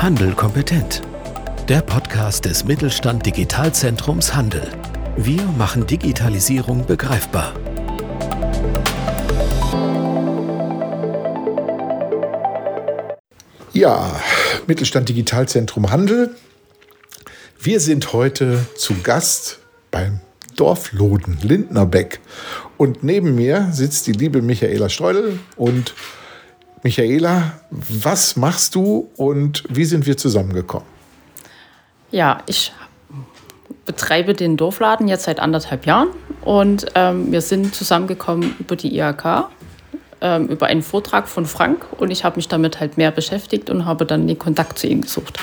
Handel kompetent. Der Podcast des Mittelstand Digitalzentrums Handel. Wir machen Digitalisierung begreifbar. Ja, Mittelstand Digitalzentrum Handel. Wir sind heute zu Gast beim Dorfloden Lindnerbeck. Und neben mir sitzt die liebe Michaela Streudel. Und Michaela, was machst du und wie sind wir zusammengekommen? Ja, ich betreibe den Dorfladen jetzt seit anderthalb Jahren und ähm, wir sind zusammengekommen über die IHK, ähm, über einen Vortrag von Frank und ich habe mich damit halt mehr beschäftigt und habe dann den Kontakt zu ihm gesucht.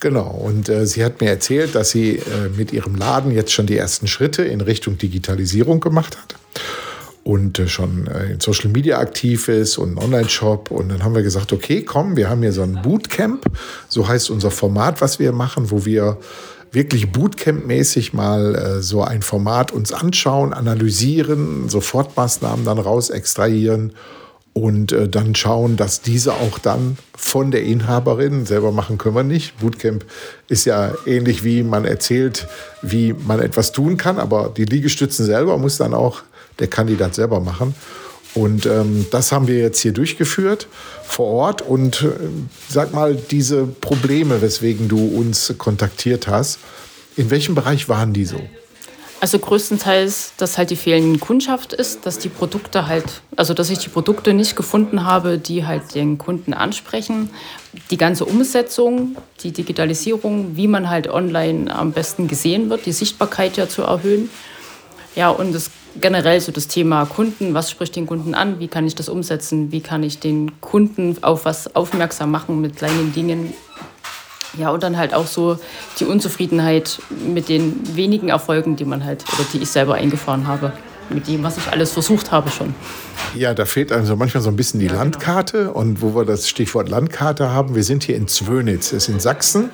Genau, und äh, sie hat mir erzählt, dass sie äh, mit ihrem Laden jetzt schon die ersten Schritte in Richtung Digitalisierung gemacht hat und äh, schon äh, in Social Media aktiv ist und einen Online-Shop. Und dann haben wir gesagt, okay, komm, wir haben hier so ein Bootcamp, so heißt unser Format, was wir machen, wo wir wirklich Bootcamp-mäßig mal äh, so ein Format uns anschauen, analysieren, Sofortmaßnahmen dann raus extrahieren und äh, dann schauen, dass diese auch dann von der Inhaberin, selber machen können wir nicht. Bootcamp ist ja ähnlich wie man erzählt, wie man etwas tun kann, aber die Liegestützen selber muss dann auch der Kandidat selber machen. Und ähm, das haben wir jetzt hier durchgeführt vor Ort. Und äh, sag mal, diese Probleme, weswegen du uns kontaktiert hast, in welchem Bereich waren die so? Also größtenteils, dass halt die fehlende Kundschaft ist, dass die Produkte halt, also dass ich die Produkte nicht gefunden habe, die halt den Kunden ansprechen. Die ganze Umsetzung, die Digitalisierung, wie man halt online am besten gesehen wird, die Sichtbarkeit ja zu erhöhen. Ja, und das generell so das Thema Kunden, was spricht den Kunden an, wie kann ich das umsetzen, wie kann ich den Kunden auf was aufmerksam machen mit kleinen Dingen, ja, und dann halt auch so die Unzufriedenheit mit den wenigen Erfolgen, die man halt oder die ich selber eingefahren habe. Mit dem, was ich alles versucht habe schon. Ja, da fehlt also manchmal so ein bisschen die ja, genau. Landkarte. Genau. Und wo wir das Stichwort Landkarte haben, wir sind hier in Zwönitz, ist in Sachsen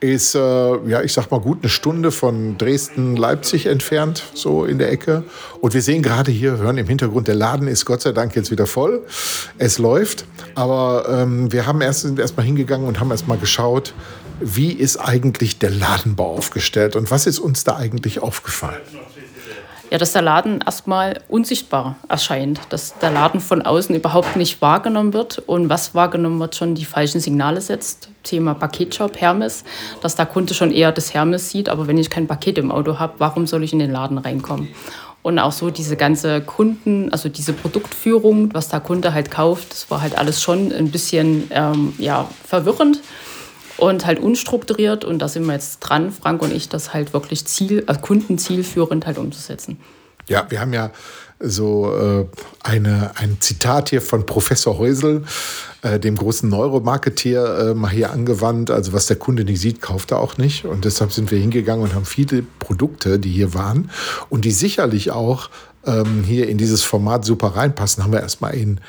ist, äh, ja, ich sag mal gut eine Stunde von Dresden-Leipzig entfernt, so in der Ecke. Und wir sehen gerade hier, hören im Hintergrund, der Laden ist Gott sei Dank jetzt wieder voll. Es läuft. Aber ähm, wir haben erst, sind erst mal hingegangen und haben erst mal geschaut, wie ist eigentlich der Ladenbau aufgestellt und was ist uns da eigentlich aufgefallen? Ja, dass der Laden erstmal unsichtbar erscheint, dass der Laden von außen überhaupt nicht wahrgenommen wird und was wahrgenommen wird, schon die falschen Signale setzt. Thema Paketshop, Hermes, dass der Kunde schon eher das Hermes sieht, aber wenn ich kein Paket im Auto habe, warum soll ich in den Laden reinkommen? Und auch so diese ganze Kunden, also diese Produktführung, was der Kunde halt kauft, das war halt alles schon ein bisschen ähm, ja, verwirrend und halt unstrukturiert. Und da sind wir jetzt dran, Frank und ich, das halt wirklich Ziel, also kundenzielführend halt umzusetzen. Ja, wir haben ja so äh, eine, ein Zitat hier von Professor Häusel, äh, dem großen Neuromarketeer, äh, mal hier angewandt. Also was der Kunde nicht sieht, kauft er auch nicht. Und deshalb sind wir hingegangen und haben viele Produkte, die hier waren und die sicherlich auch ähm, hier in dieses Format super reinpassen, haben wir erstmal in äh,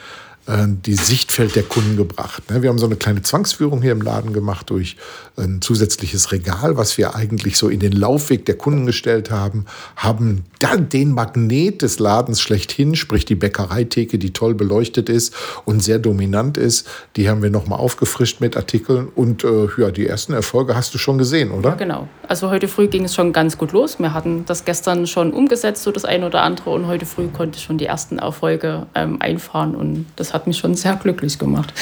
die Sichtfeld der Kunden gebracht. Ne? Wir haben so eine kleine Zwangsführung hier im Laden gemacht durch ein zusätzliches Regal, was wir eigentlich so in den Laufweg der Kunden gestellt haben, haben den Magnet des Ladens schlechthin, sprich die Bäckereitheke, die toll beleuchtet ist und sehr dominant ist, die haben wir nochmal aufgefrischt mit Artikeln und äh, ja, die ersten Erfolge hast du schon gesehen, oder? Ja, genau. Also heute früh ging es schon ganz gut los. Wir hatten das gestern schon umgesetzt, so das eine oder andere und heute früh konnte ich schon die ersten Erfolge ähm, einfahren und das hat mich schon sehr glücklich gemacht.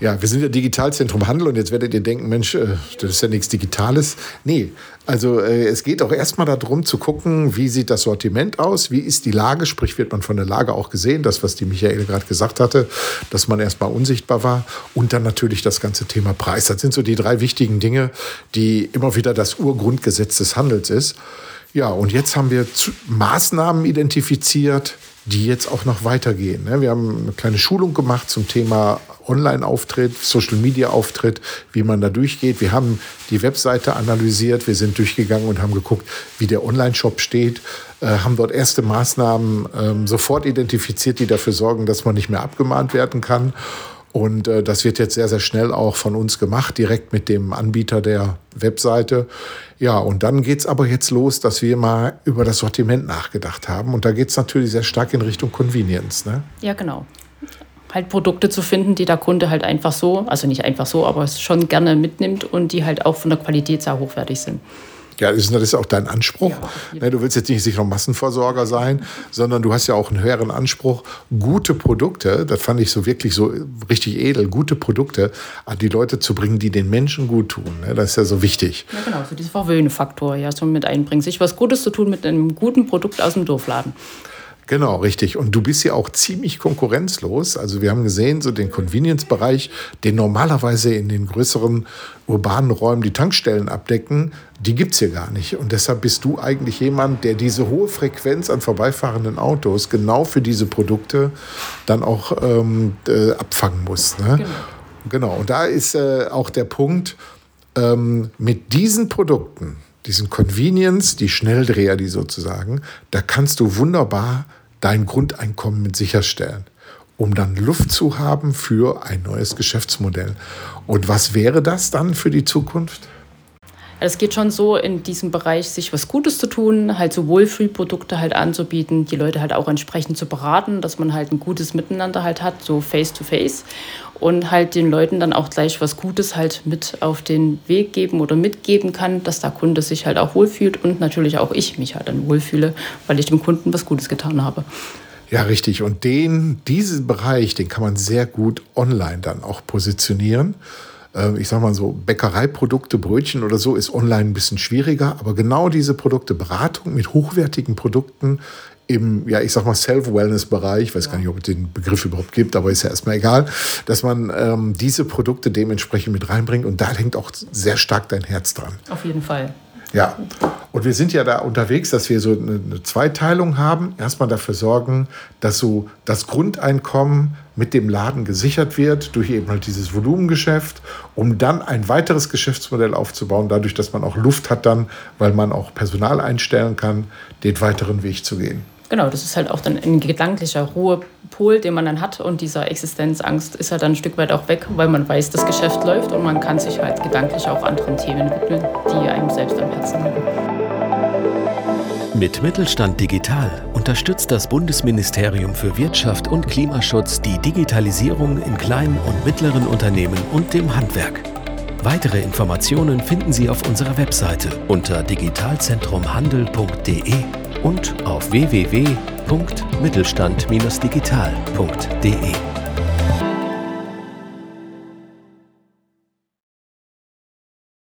Ja, wir sind ja Digitalzentrum Handel und jetzt werdet ihr denken, Mensch, äh, das ist ja nichts Digitales. Nee, also äh, es geht auch erstmal darum zu gucken, wie sieht das Sortiment aus, wie ist die Lage, sprich wird man von der Lage auch gesehen, das, was die Michael gerade gesagt hatte, dass man erstmal unsichtbar war und dann natürlich das ganze Thema Preis. Das sind so die drei wichtigen Dinge, die immer wieder das Urgrundgesetz des Handels ist. Ja, und jetzt haben wir Maßnahmen identifiziert, die jetzt auch noch weitergehen. Ne? Wir haben eine kleine Schulung gemacht zum Thema Online-Auftritt, Social-Media-Auftritt, wie man da durchgeht. Wir haben die Webseite analysiert, wir sind durchgegangen und haben geguckt, wie der Online-Shop steht, äh, haben dort erste Maßnahmen ähm, sofort identifiziert, die dafür sorgen, dass man nicht mehr abgemahnt werden kann. Und äh, das wird jetzt sehr, sehr schnell auch von uns gemacht, direkt mit dem Anbieter der Webseite. Ja, und dann geht es aber jetzt los, dass wir mal über das Sortiment nachgedacht haben. Und da geht es natürlich sehr stark in Richtung Convenience. Ne? Ja, genau. halt Produkte zu finden, die der Kunde halt einfach so, also nicht einfach so, aber schon gerne mitnimmt und die halt auch von der Qualität sehr hochwertig sind. Ja, das ist auch dein Anspruch. Ja, du willst jetzt nicht sicher Massenversorger sein, sondern du hast ja auch einen höheren Anspruch. Gute Produkte, das fand ich so wirklich so richtig edel, gute Produkte an die Leute zu bringen, die den Menschen gut tun. Ne? Das ist ja so wichtig. Ja, genau, so dieser Verwöhnfaktor, ja, so mit einbringen. Sich was Gutes zu tun mit einem guten Produkt aus dem Dorfladen. Genau, richtig. Und du bist ja auch ziemlich konkurrenzlos. Also wir haben gesehen, so den Convenience-Bereich, den normalerweise in den größeren urbanen Räumen die Tankstellen abdecken, die gibt es hier gar nicht. Und deshalb bist du eigentlich jemand, der diese hohe Frequenz an vorbeifahrenden Autos genau für diese Produkte dann auch ähm, äh, abfangen muss. Ne? Genau. genau. Und da ist äh, auch der Punkt, ähm, mit diesen Produkten, diesen Convenience, die Schnelldreher, die sozusagen, da kannst du wunderbar dein Grundeinkommen mit sicherstellen, um dann Luft zu haben für ein neues Geschäftsmodell. Und was wäre das dann für die Zukunft? Es geht schon so in diesem Bereich, sich was Gutes zu tun, halt so Wohlfühlprodukte halt anzubieten, die Leute halt auch entsprechend zu beraten, dass man halt ein gutes Miteinander halt hat, so face to face und halt den Leuten dann auch gleich was Gutes halt mit auf den Weg geben oder mitgeben kann, dass der Kunde sich halt auch wohlfühlt und natürlich auch ich mich halt dann wohlfühle, weil ich dem Kunden was Gutes getan habe. Ja, richtig. Und den, diesen Bereich, den kann man sehr gut online dann auch positionieren. Ähm, ich sag mal so, Bäckereiprodukte, Brötchen oder so ist online ein bisschen schwieriger, aber genau diese Produkte, Beratung mit hochwertigen Produkten im, ja, ich sag mal, Self-Wellness-Bereich, weiß gar nicht, ob es den Begriff überhaupt gibt, aber ist ja erstmal egal, dass man ähm, diese Produkte dementsprechend mit reinbringt und da hängt auch sehr stark dein Herz dran. Auf jeden Fall. Ja, und wir sind ja da unterwegs, dass wir so eine, eine Zweiteilung haben. Erstmal dafür sorgen, dass so das Grundeinkommen mit dem Laden gesichert wird durch eben halt dieses Volumengeschäft, um dann ein weiteres Geschäftsmodell aufzubauen, dadurch, dass man auch Luft hat dann, weil man auch Personal einstellen kann, den weiteren Weg zu gehen. Genau, das ist halt auch dann ein gedanklicher Ruhepol, den man dann hat. Und dieser Existenzangst ist halt dann ein Stück weit auch weg, weil man weiß, das Geschäft läuft und man kann sich halt gedanklich auch anderen Themen widmen, die einem selbst am Herzen liegen. Mit Mittelstand Digital unterstützt das Bundesministerium für Wirtschaft und Klimaschutz die Digitalisierung in kleinen und mittleren Unternehmen und dem Handwerk. Weitere Informationen finden Sie auf unserer Webseite unter digitalzentrumhandel.de und auf www.mittelstand-digital.de.